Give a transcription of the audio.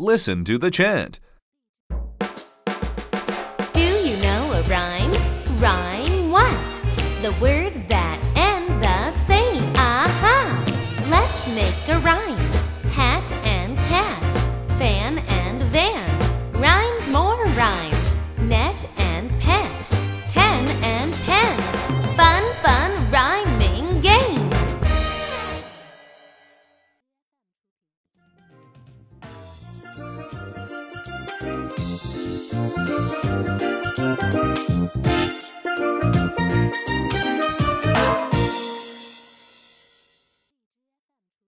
Listen to the chant. Do you know a rhyme? Rhyme what? The words that end the same. Aha! Let's make a rhyme. Thank you.